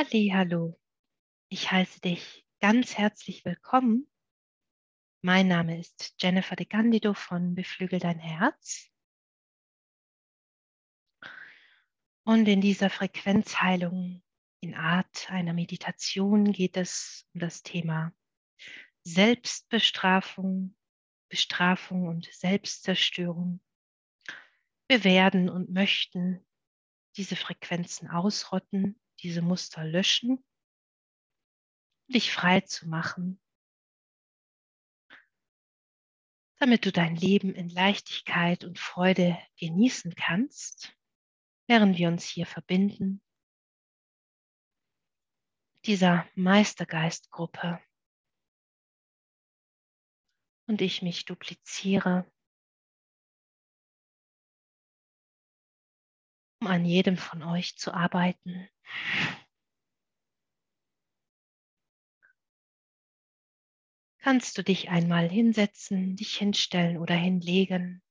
Hallo, ich heiße dich ganz herzlich willkommen. Mein Name ist Jennifer de Candido von Beflügel dein Herz. Und in dieser Frequenzheilung in Art einer Meditation geht es um das Thema Selbstbestrafung, Bestrafung und Selbstzerstörung. Wir werden und möchten diese Frequenzen ausrotten, diese Muster löschen dich frei zu machen, damit du dein Leben in Leichtigkeit und Freude genießen kannst, während wir uns hier verbinden, dieser Meistergeistgruppe. Und ich mich dupliziere, um an jedem von euch zu arbeiten. kannst du dich einmal hinsetzen, dich hinstellen oder hinlegen,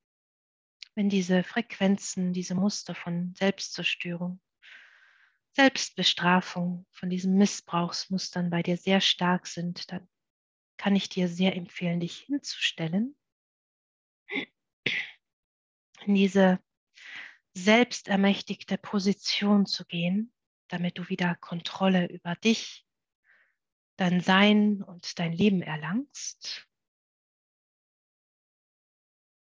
wenn diese Frequenzen, diese Muster von Selbstzerstörung, Selbstbestrafung, von diesen Missbrauchsmustern bei dir sehr stark sind, dann kann ich dir sehr empfehlen, dich hinzustellen, in diese selbstermächtigte Position zu gehen, damit du wieder Kontrolle über dich dein Sein und dein Leben erlangst.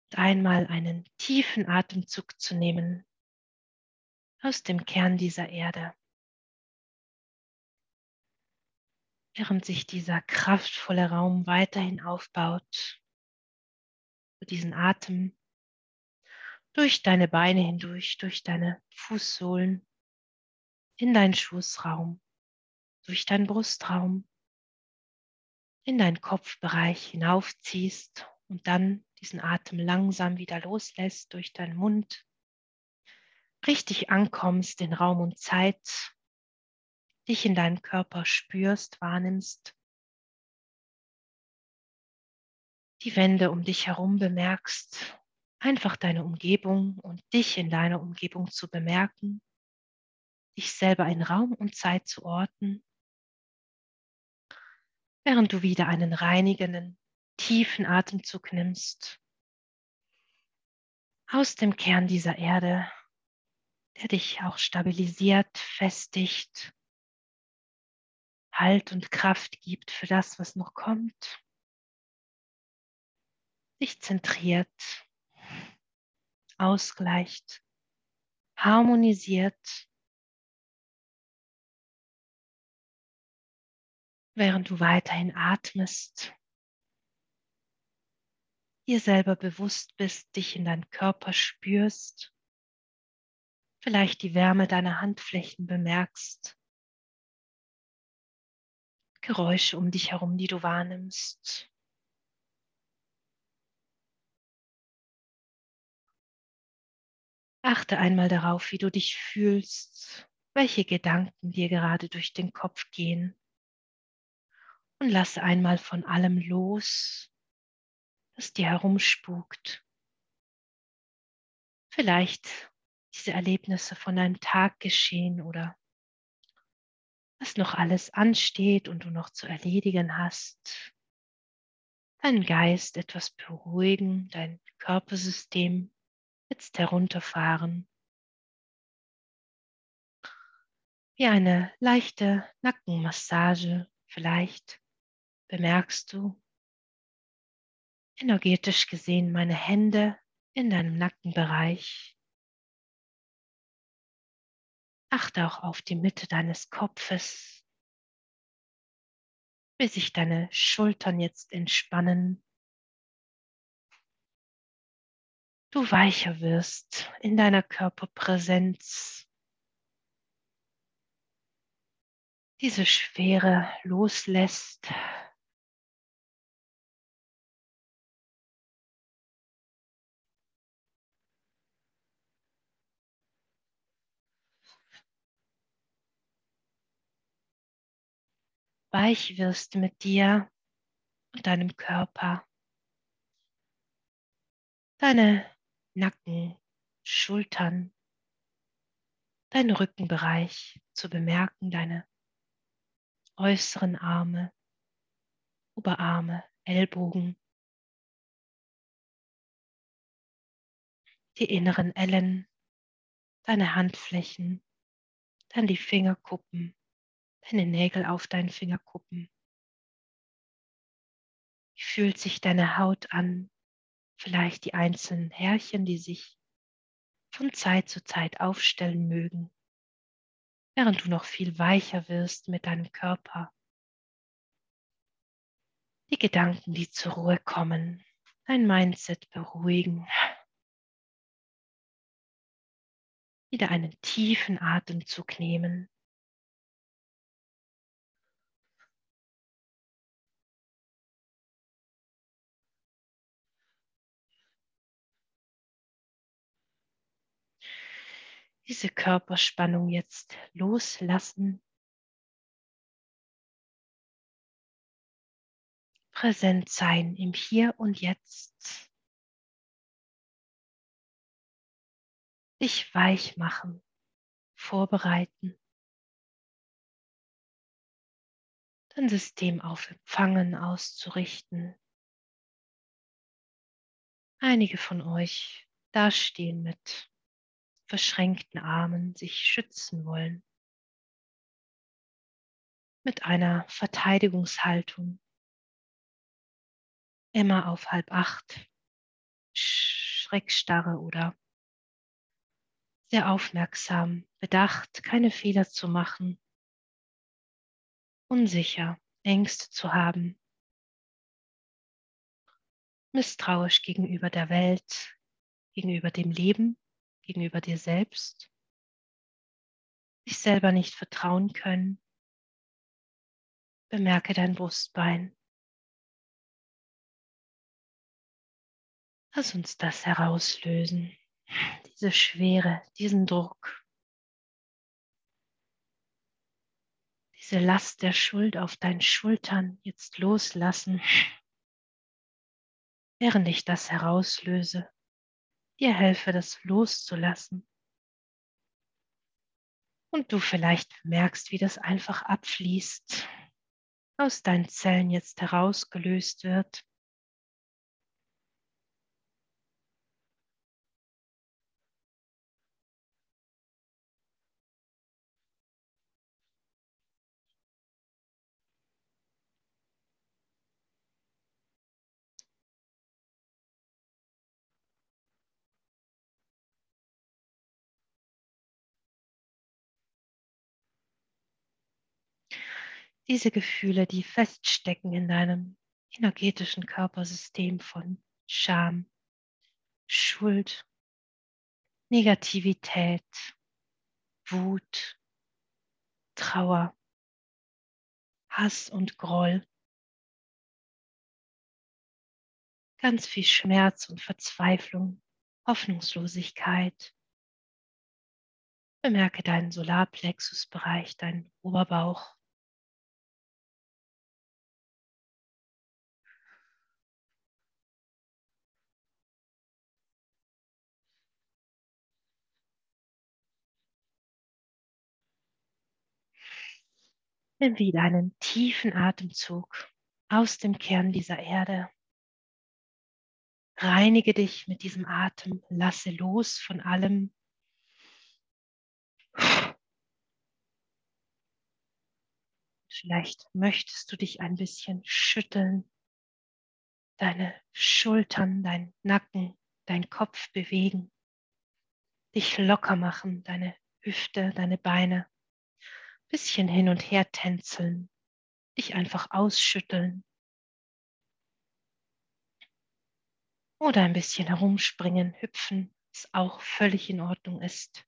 Und einmal einen tiefen Atemzug zu nehmen aus dem Kern dieser Erde. Während sich dieser kraftvolle Raum weiterhin aufbaut, diesen Atem durch deine Beine hindurch, durch deine Fußsohlen, in deinen Schoßraum, durch deinen Brustraum, in deinen Kopfbereich hinaufziehst und dann diesen Atem langsam wieder loslässt durch deinen Mund, richtig ankommst in Raum und Zeit, dich in deinen Körper spürst, wahrnimmst, die Wände um dich herum bemerkst, einfach deine Umgebung und dich in deiner Umgebung zu bemerken, dich selber in Raum und Zeit zu orten. Während du wieder einen reinigenden, tiefen Atemzug nimmst aus dem Kern dieser Erde, der dich auch stabilisiert, festigt, Halt und Kraft gibt für das, was noch kommt, dich zentriert, ausgleicht, harmonisiert während du weiterhin atmest, dir selber bewusst bist, dich in deinen Körper spürst, vielleicht die Wärme deiner Handflächen bemerkst, Geräusche um dich herum, die du wahrnimmst. Achte einmal darauf, wie du dich fühlst, welche Gedanken dir gerade durch den Kopf gehen und lasse einmal von allem los, das dir herumspukt. Vielleicht diese Erlebnisse von einem Tag geschehen oder was noch alles ansteht und du noch zu erledigen hast. Deinen Geist etwas beruhigen, dein Körpersystem jetzt herunterfahren. Wie eine leichte Nackenmassage vielleicht bemerkst du energetisch gesehen meine Hände in deinem Nackenbereich. Achte auch auf die Mitte deines Kopfes, wie sich deine Schultern jetzt entspannen. Du weicher wirst in deiner Körperpräsenz. Diese Schwere loslässt, weich wirst mit dir und deinem Körper. Deine Nacken, Schultern, dein Rückenbereich zu bemerken, deine äußeren Arme, Oberarme, Ellbogen, die inneren Ellen, deine Handflächen, dann die Fingerkuppen, deine Nägel auf deinen Fingerkuppen. Wie fühlt sich deine Haut an? Vielleicht die einzelnen Härchen, die sich von Zeit zu Zeit aufstellen mögen, während du noch viel weicher wirst mit deinem Körper. Die Gedanken, die zur Ruhe kommen, dein Mindset beruhigen. Wieder einen tiefen Atemzug nehmen. Diese Körperspannung jetzt loslassen. Präsent sein im Hier und Jetzt. Dich weich machen, vorbereiten. Dein System auf Empfangen auszurichten. Einige von euch dastehen mit verschränkten Armen sich schützen wollen. Mit einer Verteidigungshaltung. Immer auf halb acht, Schreckstarre oder sehr aufmerksam, bedacht, keine Fehler zu machen, unsicher, Ängste zu haben, misstrauisch gegenüber der Welt, gegenüber dem Leben gegenüber dir selbst, dich selber nicht vertrauen können, bemerke dein Brustbein. Lass uns das herauslösen, diese Schwere, diesen Druck, diese Last der Schuld auf deinen Schultern jetzt loslassen, während ich das herauslöse dir helfe, das loszulassen. Und du vielleicht merkst, wie das einfach abfließt, aus deinen Zellen jetzt herausgelöst wird. Diese Gefühle, die feststecken in deinem energetischen Körpersystem von Scham, Schuld, Negativität, Wut, Trauer, Hass und Groll. Ganz viel Schmerz und Verzweiflung, Hoffnungslosigkeit. Bemerke deinen Solarplexusbereich, deinen Oberbauch, Nimm wieder einen tiefen Atemzug aus dem Kern dieser Erde. Reinige dich mit diesem Atem, lasse los von allem. Vielleicht möchtest du dich ein bisschen schütteln, deine Schultern, dein Nacken, dein Kopf bewegen, dich locker machen, deine Hüfte, deine Beine bisschen hin und her tänzeln, dich einfach ausschütteln oder ein bisschen herumspringen, hüpfen, was auch völlig in Ordnung ist.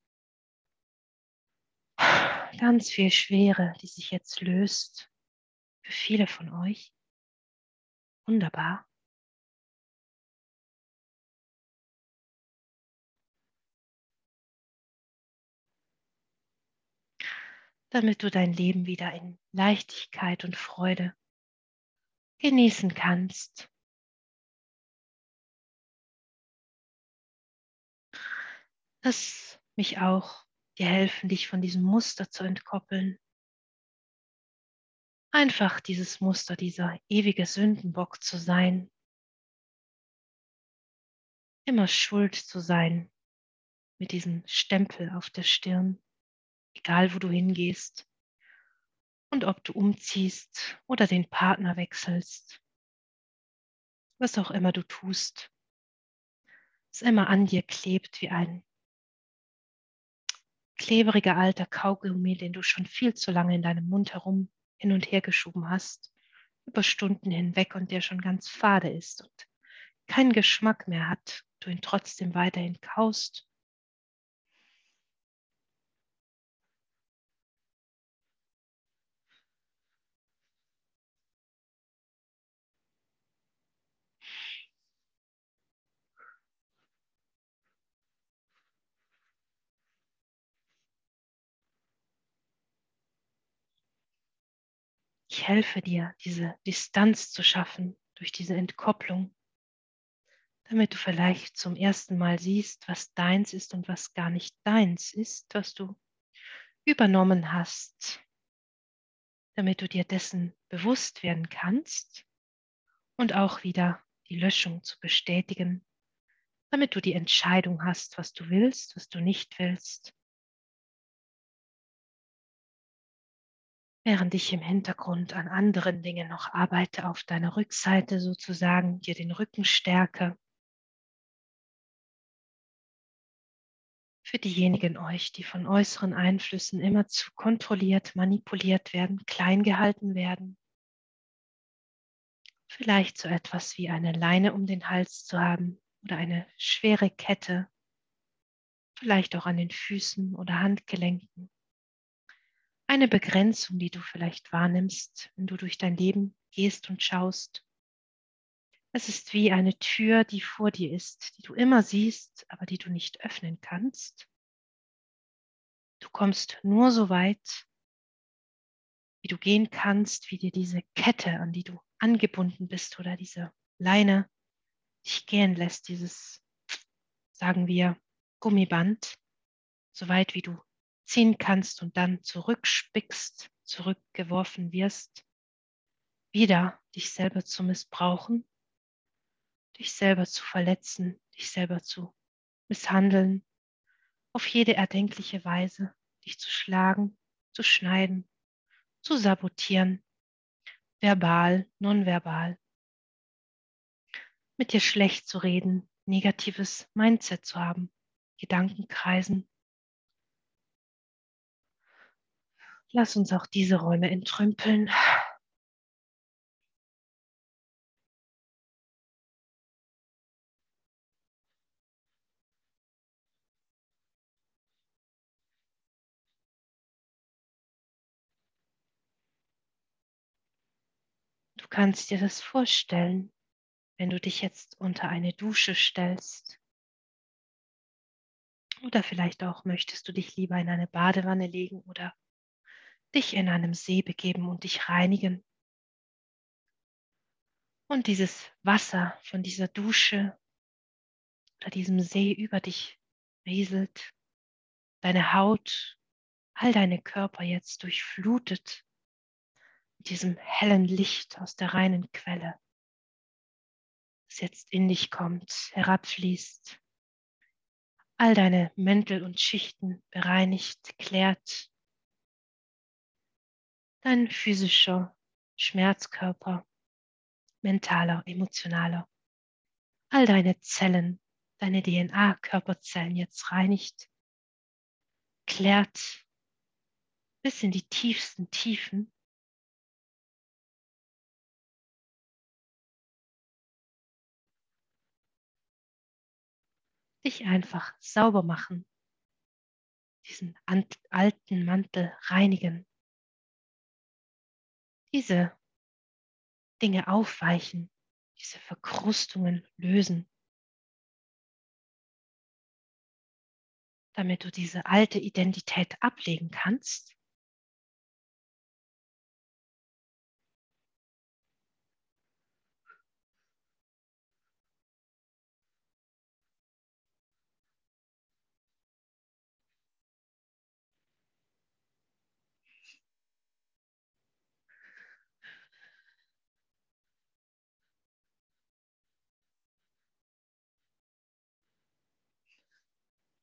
Ganz viel Schwere, die sich jetzt löst für viele von euch. Wunderbar. Damit du dein Leben wieder in Leichtigkeit und Freude genießen kannst. Lass mich auch dir helfen, dich von diesem Muster zu entkoppeln. einfach dieses Muster, dieser ewige Sündenbock zu sein, immer schuld zu sein mit diesem Stempel auf der Stirn, egal wo du hingehst und ob du umziehst oder den Partner wechselst, was auch immer du tust, es immer an dir klebt wie ein klebriger alter Kaugummi, den du schon viel zu lange in deinem Mund herum hin und her geschoben hast, über Stunden hinweg und der schon ganz fade ist und keinen Geschmack mehr hat, du ihn trotzdem weiterhin kaust. Ich helfe dir, diese Distanz zu schaffen durch diese Entkopplung, damit du vielleicht zum ersten Mal siehst, was deins ist und was gar nicht deins ist, was du übernommen hast, damit du dir dessen bewusst werden kannst und auch wieder die Löschung zu bestätigen, damit du die Entscheidung hast, was du willst, was du nicht willst während ich im Hintergrund an anderen Dingen noch arbeite, auf deiner Rückseite sozusagen, dir den Rücken stärke. Für diejenigen euch, die von äußeren Einflüssen immer zu kontrolliert, manipuliert werden, klein gehalten werden. Vielleicht so etwas wie eine Leine um den Hals zu haben oder eine schwere Kette, vielleicht auch an den Füßen oder Handgelenken eine Begrenzung, die du vielleicht wahrnimmst, wenn du durch dein Leben gehst und schaust. Es ist wie eine Tür, die vor dir ist, die du immer siehst, aber die du nicht öffnen kannst. Du kommst nur so weit, wie du gehen kannst, wie dir diese Kette, an die du angebunden bist oder diese Leine dich gehen lässt, dieses, sagen wir, Gummiband, so weit wie du ziehen kannst und dann zurückspickst, zurückgeworfen wirst, wieder dich selber zu missbrauchen, dich selber zu verletzen, dich selber zu misshandeln, auf jede erdenkliche Weise, dich zu schlagen, zu schneiden, zu sabotieren, verbal, nonverbal, mit dir schlecht zu reden, negatives Mindset zu haben, Gedankenkreisen, Lass uns auch diese Räume entrümpeln. Du kannst dir das vorstellen, wenn du dich jetzt unter eine Dusche stellst. Oder vielleicht auch möchtest du dich lieber in eine Badewanne legen oder dich in einem See begeben und dich reinigen. Und dieses Wasser von dieser Dusche oder diesem See über dich rieselt, deine Haut, all deine Körper jetzt durchflutet mit diesem hellen Licht aus der reinen Quelle, das jetzt in dich kommt, herabfließt, all deine Mäntel und Schichten bereinigt, klärt dein physischer Schmerzkörper, mentaler, emotionaler, all deine Zellen, deine DNA-Körperzellen jetzt reinigt, klärt bis in die tiefsten Tiefen. Dich einfach sauber machen, diesen alten Mantel reinigen diese Dinge aufweichen, diese Verkrustungen lösen, damit du diese alte Identität ablegen kannst.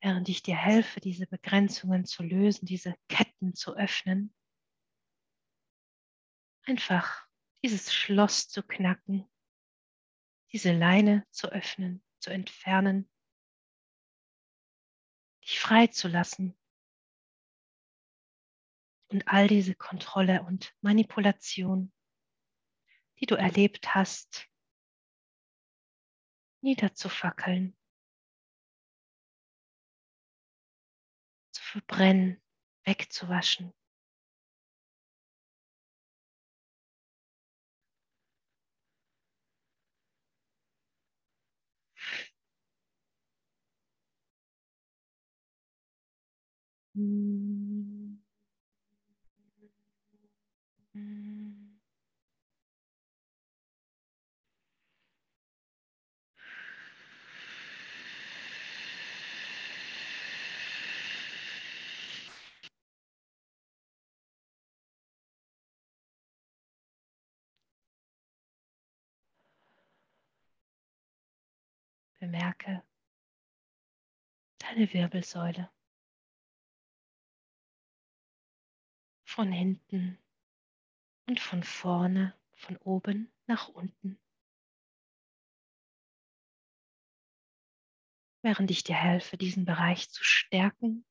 Während ich dir helfe, diese Begrenzungen zu lösen, diese Ketten zu öffnen. Einfach dieses Schloss zu knacken, diese Leine zu öffnen, zu entfernen, dich frei zu lassen und all diese Kontrolle und Manipulation, die du erlebt hast, niederzufackeln, verbrennen, wegzuwaschen. Bemerke deine Wirbelsäule. Von hinten und von vorne, von oben nach unten. Während ich dir helfe, diesen Bereich zu stärken,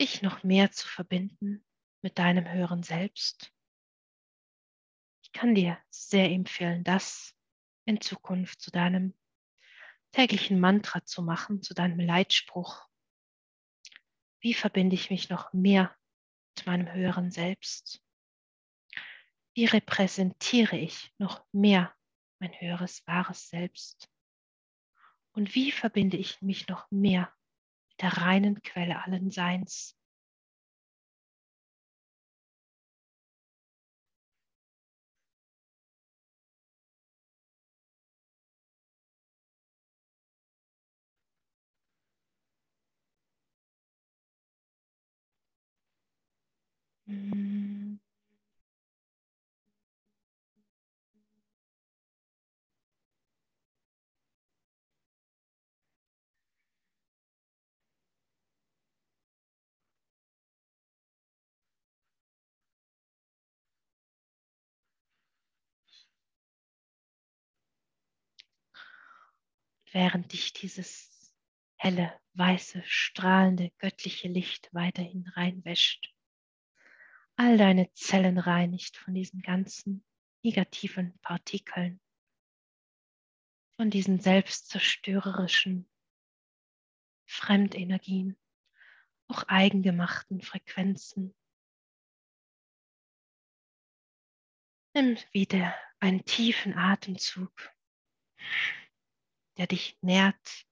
dich noch mehr zu verbinden mit deinem höheren Selbst. Ich kann dir sehr empfehlen, das in Zukunft zu deinem täglichen Mantra zu machen, zu deinem Leitspruch. Wie verbinde ich mich noch mehr mit meinem höheren Selbst? Wie repräsentiere ich noch mehr mein höheres, wahres Selbst? Und wie verbinde ich mich noch mehr mit der reinen Quelle allen Seins? Während dich dieses helle, weiße, strahlende, göttliche Licht weiterhin reinwäscht, all deine Zellen reinigt von diesen ganzen negativen Partikeln, von diesen selbstzerstörerischen Fremdenergien, auch eigengemachten Frequenzen. Nimm wieder einen tiefen Atemzug, der dich nährt,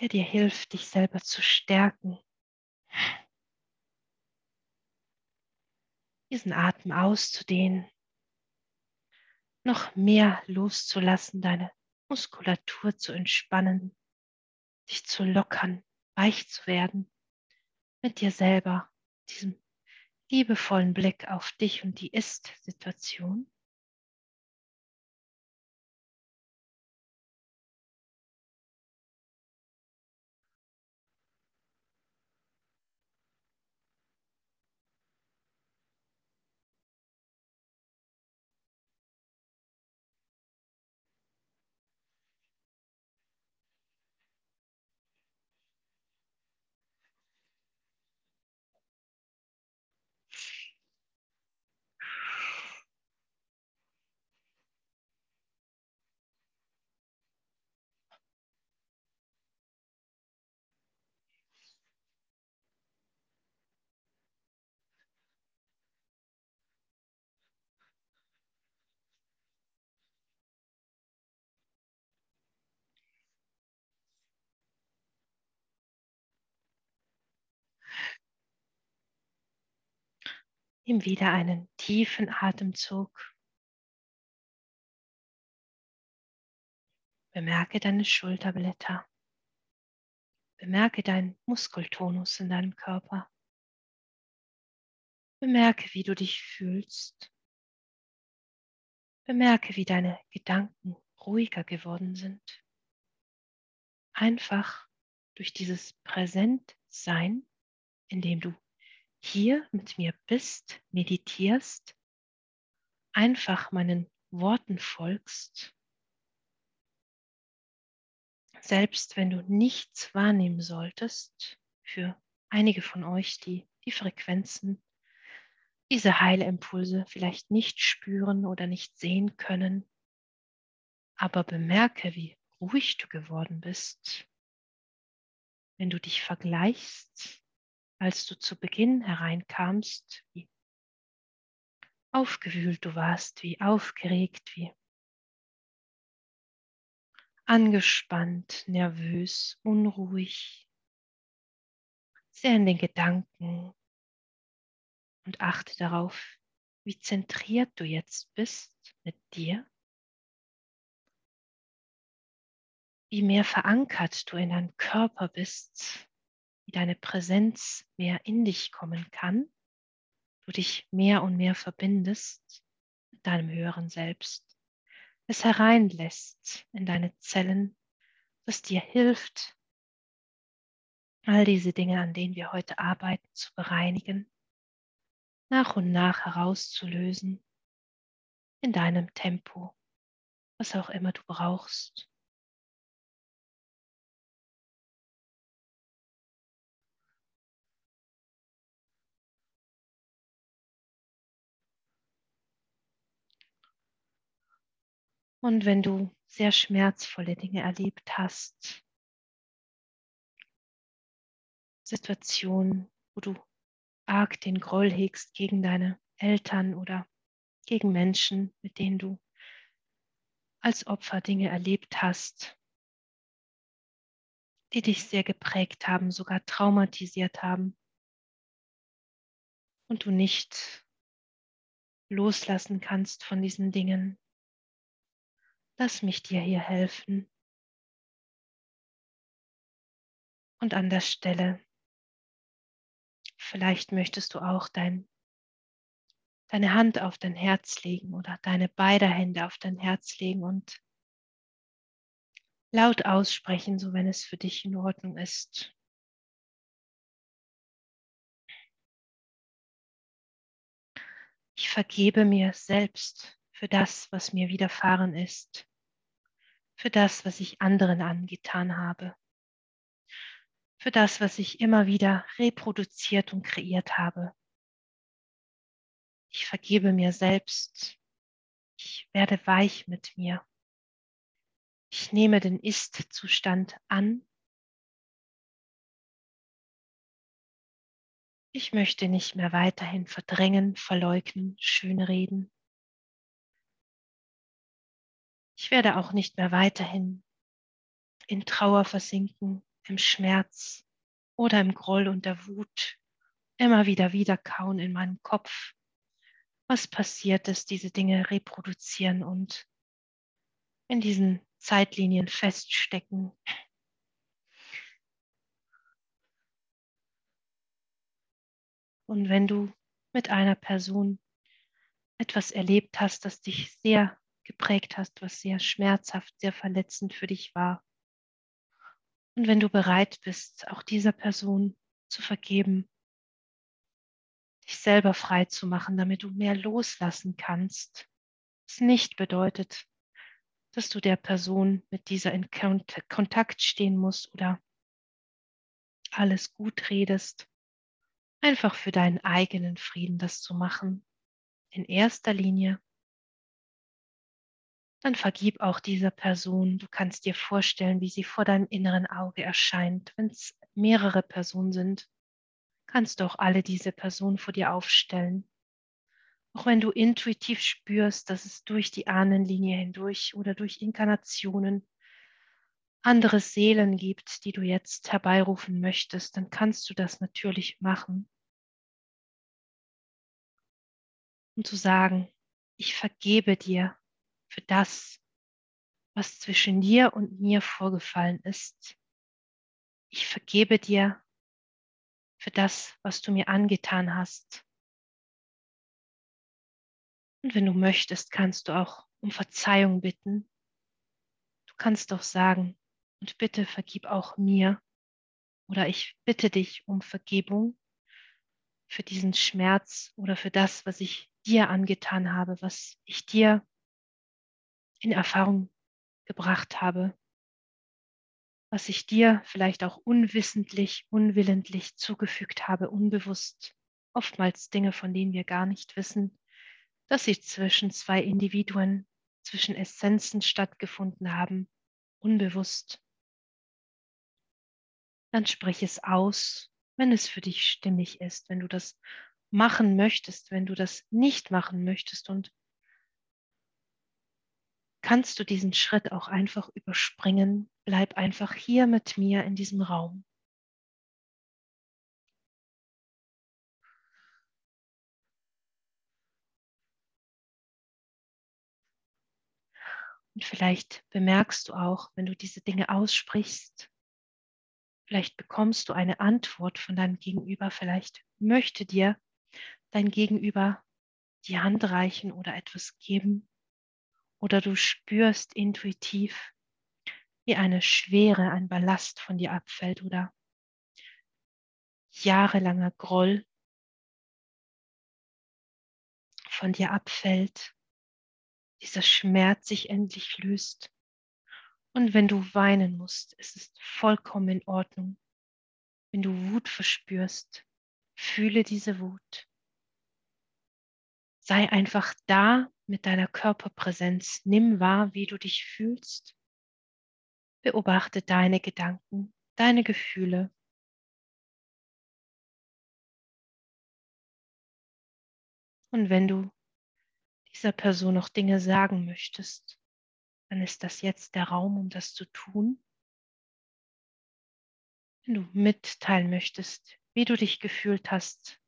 der dir hilft, dich selber zu stärken diesen Atem auszudehnen, noch mehr loszulassen, deine Muskulatur zu entspannen, dich zu lockern, weich zu werden mit dir selber, diesem liebevollen Blick auf dich und die Ist-Situation. Nimm wieder einen tiefen Atemzug. Bemerke deine Schulterblätter. Bemerke deinen Muskeltonus in deinem Körper. Bemerke, wie du dich fühlst. Bemerke, wie deine Gedanken ruhiger geworden sind. Einfach durch dieses Präsentsein, in dem du hier mit mir bist, meditierst, einfach meinen Worten folgst, selbst wenn du nichts wahrnehmen solltest, für einige von euch, die die Frequenzen, diese Heilimpulse vielleicht nicht spüren oder nicht sehen können, aber bemerke, wie ruhig du geworden bist, wenn du dich vergleichst, als du zu Beginn hereinkamst, wie aufgewühlt du warst, wie aufgeregt, wie angespannt, nervös, unruhig, sehr in den Gedanken und achte darauf, wie zentriert du jetzt bist mit dir, wie mehr verankert du in deinem Körper bist, deine Präsenz mehr in dich kommen kann, du dich mehr und mehr verbindest mit deinem höheren Selbst es hereinlässt in deine Zellen, das dir hilft, all diese Dinge, an denen wir heute arbeiten, zu bereinigen, nach und nach herauszulösen, in deinem Tempo, was auch immer du brauchst. Und wenn du sehr schmerzvolle Dinge erlebt hast, Situationen, wo du arg den Groll hegst gegen deine Eltern oder gegen Menschen, mit denen du als Opfer Dinge erlebt hast, die dich sehr geprägt haben, sogar traumatisiert haben und du nicht loslassen kannst von diesen Dingen, Lass mich dir hier helfen. Und an der Stelle, vielleicht möchtest du auch dein, deine Hand auf dein Herz legen oder deine beide Hände auf dein Herz legen und laut aussprechen, so wenn es für dich in Ordnung ist. Ich vergebe mir selbst für das, was mir widerfahren ist, für das, was ich anderen angetan habe, für das, was ich immer wieder reproduziert und kreiert habe. Ich vergebe mir selbst. Ich werde weich mit mir. Ich nehme den Ist-Zustand an. Ich möchte nicht mehr weiterhin verdrängen, verleugnen, schönreden. Ich werde auch nicht mehr weiterhin in Trauer versinken, im Schmerz oder im Groll und der Wut, immer wieder wiederkauen in meinem Kopf. Was passiert ist, diese Dinge reproduzieren und in diesen Zeitlinien feststecken. Und wenn du mit einer Person etwas erlebt hast, das dich sehr geprägt hast, was sehr schmerzhaft, sehr verletzend für dich war. Und wenn du bereit bist, auch dieser Person zu vergeben, dich selber frei zu machen, damit du mehr loslassen kannst, es nicht bedeutet, dass du der Person mit dieser in Kontakt stehen musst oder alles gut redest, einfach für deinen eigenen Frieden das zu machen. In erster Linie dann vergib auch dieser Person. Du kannst dir vorstellen, wie sie vor deinem inneren Auge erscheint. Wenn es mehrere Personen sind, kannst du auch alle diese Personen vor dir aufstellen. Auch wenn du intuitiv spürst, dass es durch die Ahnenlinie hindurch oder durch Inkarnationen andere Seelen gibt, die du jetzt herbeirufen möchtest, dann kannst du das natürlich machen. Und zu sagen, ich vergebe dir für das, was zwischen dir und mir vorgefallen ist. Ich vergebe dir für das, was du mir angetan hast. Und wenn du möchtest, kannst du auch um Verzeihung bitten Du kannst doch sagen, und bitte vergib auch mir, oder ich bitte dich um Vergebung für diesen Schmerz oder für das, was ich dir angetan habe, was ich dir in Erfahrung gebracht habe, was ich dir vielleicht auch unwissentlich, unwillentlich zugefügt habe, unbewusst, oftmals Dinge, von denen wir gar nicht wissen, dass sie zwischen zwei Individuen, zwischen Essenzen stattgefunden haben, unbewusst. Dann sprich es aus, wenn es für dich stimmig ist, wenn du das machen möchtest, wenn du das nicht machen möchtest und kannst du diesen Schritt auch einfach überspringen. Bleib einfach hier mit mir in diesem Raum. Und vielleicht bemerkst du auch, wenn du diese Dinge aussprichst, vielleicht bekommst du eine Antwort von deinem Gegenüber, vielleicht möchte dir dein Gegenüber die Hand reichen oder etwas geben, oder du spürst intuitiv, wie eine Schwere, ein Ballast von dir abfällt oder jahrelanger Groll von dir abfällt, dieser Schmerz sich endlich löst. Und wenn du weinen musst, ist es vollkommen in Ordnung. Wenn du Wut verspürst, fühle diese Wut. Sei einfach da mit deiner Körperpräsenz. Nimm wahr, wie du dich fühlst. Beobachte deine Gedanken, deine Gefühle. Und wenn du dieser Person noch Dinge sagen möchtest, dann ist das jetzt der Raum, um das zu tun. Wenn du mitteilen möchtest, wie du dich gefühlt hast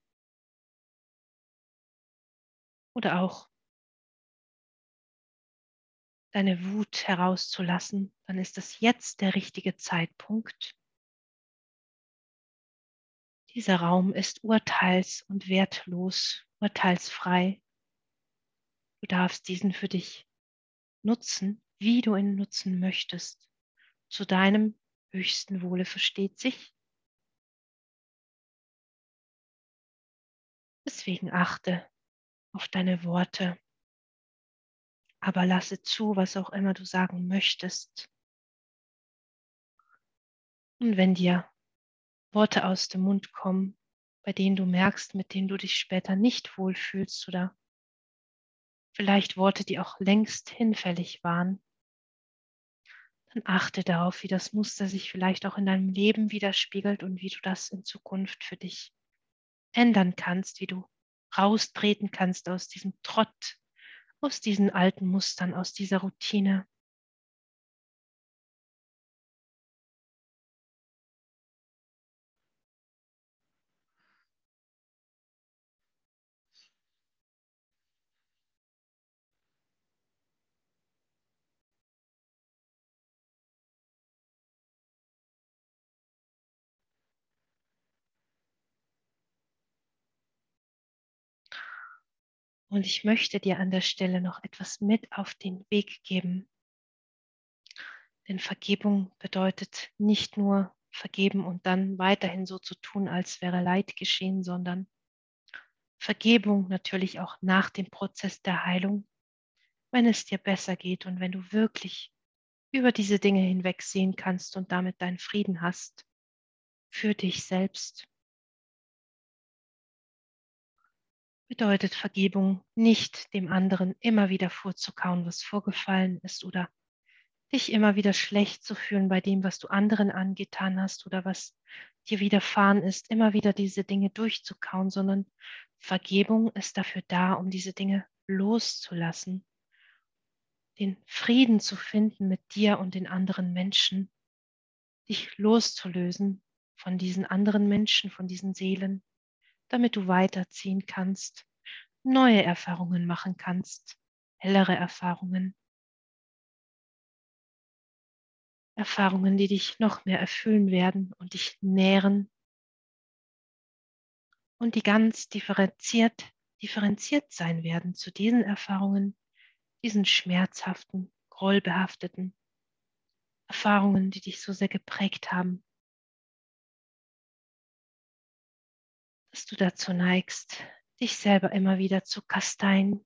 oder auch deine Wut herauszulassen, dann ist es jetzt der richtige Zeitpunkt. Dieser Raum ist urteils- und wertlos, urteilsfrei. Du darfst diesen für dich nutzen, wie du ihn nutzen möchtest. Zu deinem höchsten Wohle versteht sich. Deswegen achte auf deine Worte aber lasse zu, was auch immer du sagen möchtest. Und wenn dir Worte aus dem Mund kommen, bei denen du merkst, mit denen du dich später nicht wohlfühlst oder vielleicht Worte, die auch längst hinfällig waren, dann achte darauf, wie das Muster sich vielleicht auch in deinem Leben widerspiegelt und wie du das in Zukunft für dich ändern kannst, wie du raustreten kannst aus diesem Trott, aus diesen alten Mustern, aus dieser Routine. Und ich möchte dir an der Stelle noch etwas mit auf den Weg geben. Denn Vergebung bedeutet nicht nur vergeben und dann weiterhin so zu tun, als wäre Leid geschehen, sondern Vergebung natürlich auch nach dem Prozess der Heilung, wenn es dir besser geht und wenn du wirklich über diese Dinge hinwegsehen kannst und damit deinen Frieden hast für dich selbst. Bedeutet Vergebung nicht dem anderen immer wieder vorzukauen, was vorgefallen ist oder dich immer wieder schlecht zu fühlen bei dem, was du anderen angetan hast oder was dir widerfahren ist, immer wieder diese Dinge durchzukauen, sondern Vergebung ist dafür da, um diese Dinge loszulassen, den Frieden zu finden mit dir und den anderen Menschen, dich loszulösen von diesen anderen Menschen, von diesen Seelen, damit du weiterziehen kannst, neue Erfahrungen machen kannst, hellere Erfahrungen. Erfahrungen, die dich noch mehr erfüllen werden und dich nähren und die ganz differenziert, differenziert sein werden zu diesen Erfahrungen, diesen schmerzhaften, grollbehafteten, Erfahrungen, die dich so sehr geprägt haben, dass du dazu neigst, dich selber immer wieder zu kasteien,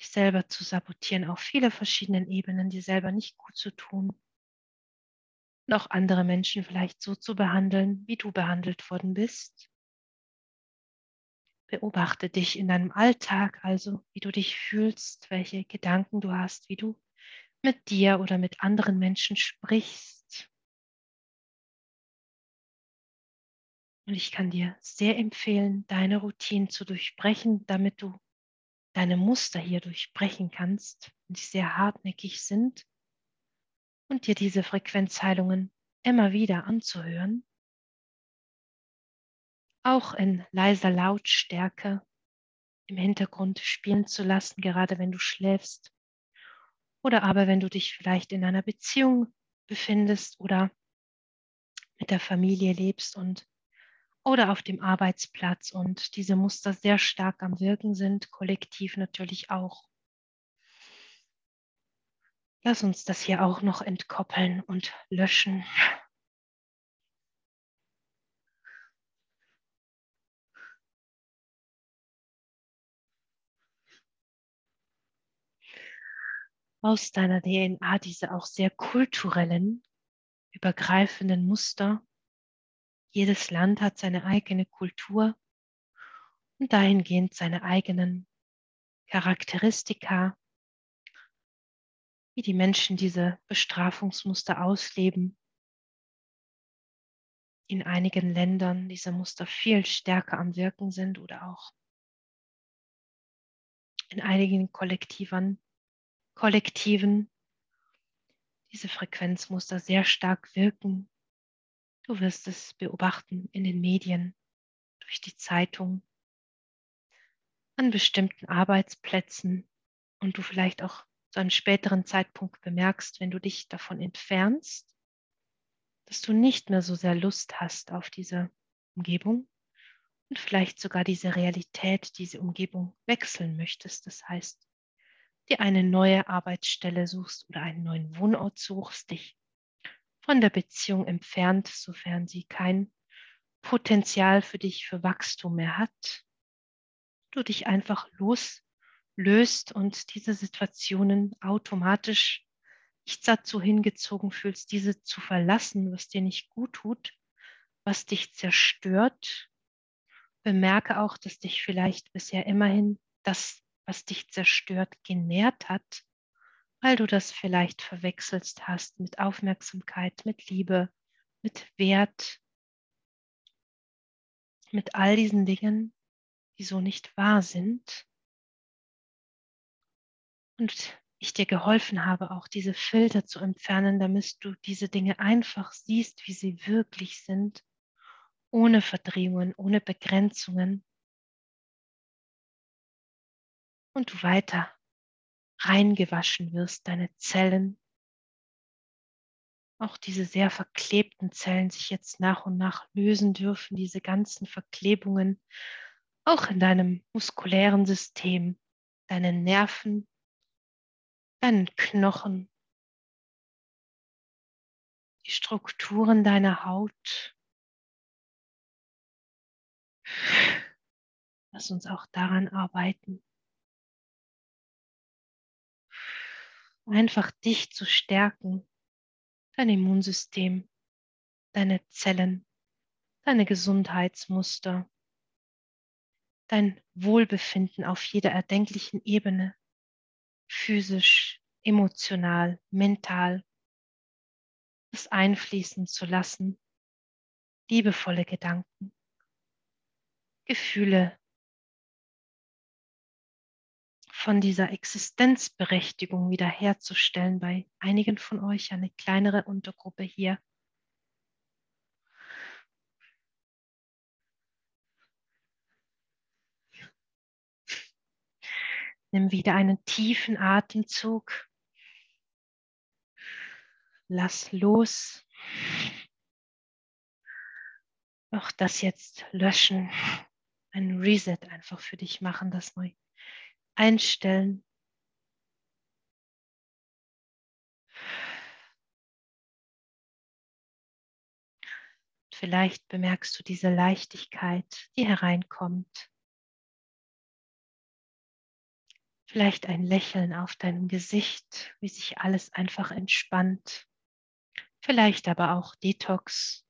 dich selber zu sabotieren auf viele verschiedenen Ebenen, dir selber nicht gut zu tun auch andere Menschen vielleicht so zu behandeln, wie du behandelt worden bist. Beobachte dich in deinem Alltag, also wie du dich fühlst, welche Gedanken du hast, wie du mit dir oder mit anderen Menschen sprichst. Und ich kann dir sehr empfehlen, deine Routinen zu durchbrechen, damit du deine Muster hier durchbrechen kannst, die sehr hartnäckig sind, und dir diese Frequenzheilungen immer wieder anzuhören, auch in leiser Lautstärke im Hintergrund spielen zu lassen, gerade wenn du schläfst. Oder aber wenn du dich vielleicht in einer Beziehung befindest oder mit der Familie lebst und oder auf dem Arbeitsplatz und diese Muster sehr stark am Wirken sind, kollektiv natürlich auch. Lass uns das hier auch noch entkoppeln und löschen. Aus deiner DNA diese auch sehr kulturellen, übergreifenden Muster jedes Land hat seine eigene Kultur und dahingehend seine eigenen Charakteristika, wie die Menschen diese Bestrafungsmuster ausleben. In einigen Ländern diese Muster viel stärker am Wirken sind oder auch in einigen Kollektiven, Kollektiven diese Frequenzmuster sehr stark wirken Du wirst es beobachten in den Medien, durch die Zeitung, an bestimmten Arbeitsplätzen und du vielleicht auch zu einem späteren Zeitpunkt bemerkst, wenn du dich davon entfernst, dass du nicht mehr so sehr Lust hast auf diese Umgebung und vielleicht sogar diese Realität, diese Umgebung wechseln möchtest. Das heißt, dir eine neue Arbeitsstelle suchst oder einen neuen Wohnort suchst, dich von der Beziehung entfernt, sofern sie kein Potenzial für dich für Wachstum mehr hat. Du dich einfach loslöst und diese Situationen automatisch nicht dazu hingezogen fühlst, diese zu verlassen, was dir nicht gut tut, was dich zerstört. Bemerke auch, dass dich vielleicht bisher immerhin das, was dich zerstört, genährt hat weil du das vielleicht verwechselst hast mit Aufmerksamkeit, mit Liebe, mit Wert, mit all diesen Dingen, die so nicht wahr sind. Und ich dir geholfen habe, auch diese Filter zu entfernen, damit du diese Dinge einfach siehst, wie sie wirklich sind, ohne Verdrehungen, ohne Begrenzungen. Und du weiter reingewaschen wirst, deine Zellen, auch diese sehr verklebten Zellen sich jetzt nach und nach lösen dürfen, diese ganzen Verklebungen, auch in deinem muskulären System, deinen Nerven, deinen Knochen, die Strukturen deiner Haut. Lass uns auch daran arbeiten. Einfach dich zu stärken, dein Immunsystem, deine Zellen, deine Gesundheitsmuster, dein Wohlbefinden auf jeder erdenklichen Ebene, physisch, emotional, mental, es einfließen zu lassen, liebevolle Gedanken, Gefühle von dieser Existenzberechtigung wiederherzustellen bei einigen von euch, eine kleinere Untergruppe hier. Nimm wieder einen tiefen Atemzug. Lass los. Auch das jetzt löschen. Ein Reset einfach für dich machen, das neu einstellen. Vielleicht bemerkst du diese Leichtigkeit, die hereinkommt. Vielleicht ein Lächeln auf deinem Gesicht, wie sich alles einfach entspannt. Vielleicht aber auch Detox,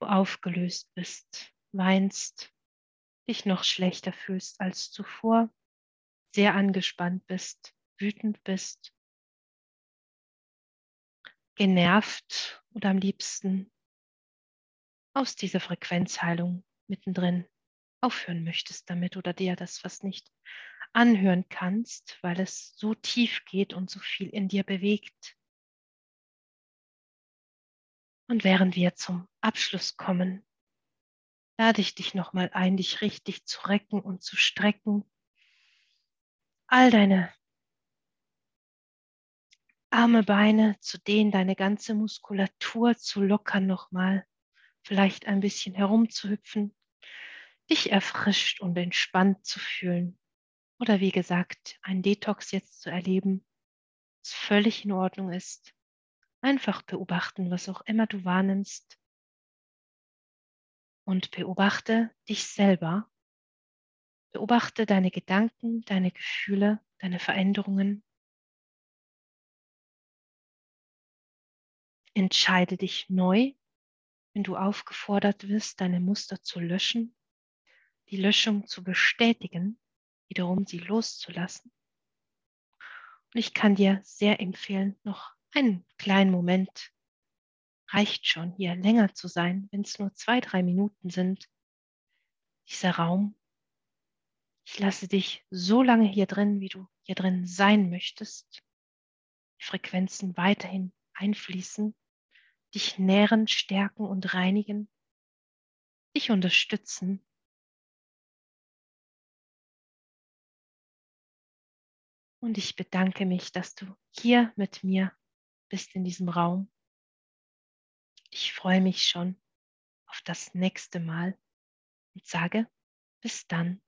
du aufgelöst bist, weinst, dich noch schlechter fühlst als zuvor sehr angespannt bist, wütend bist, genervt oder am liebsten aus dieser Frequenzheilung mittendrin aufhören möchtest damit oder dir das was nicht anhören kannst, weil es so tief geht und so viel in dir bewegt. Und während wir zum Abschluss kommen, lade ich dich nochmal ein, dich richtig zu recken und zu strecken. All deine Arme, Beine zu dehnen, deine ganze Muskulatur zu lockern nochmal, vielleicht ein bisschen herumzuhüpfen, dich erfrischt und entspannt zu fühlen. Oder wie gesagt, ein Detox jetzt zu erleben, was völlig in Ordnung ist. Einfach beobachten, was auch immer du wahrnimmst. Und beobachte dich selber. Beobachte deine Gedanken, deine Gefühle, deine Veränderungen. Entscheide dich neu, wenn du aufgefordert wirst, deine Muster zu löschen, die Löschung zu bestätigen wiederum sie loszulassen. Und ich kann dir sehr empfehlen, noch einen kleinen Moment reicht schon, hier länger zu sein, wenn es nur zwei, drei Minuten sind. Dieser Raum. Ich lasse dich so lange hier drin, wie du hier drin sein möchtest. Die Frequenzen weiterhin einfließen, dich nähren, stärken und reinigen, dich unterstützen, Und ich bedanke mich, dass du hier mit mir bist in diesem Raum. Ich freue mich schon auf das nächste Mal und sage bis dann.